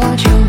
我就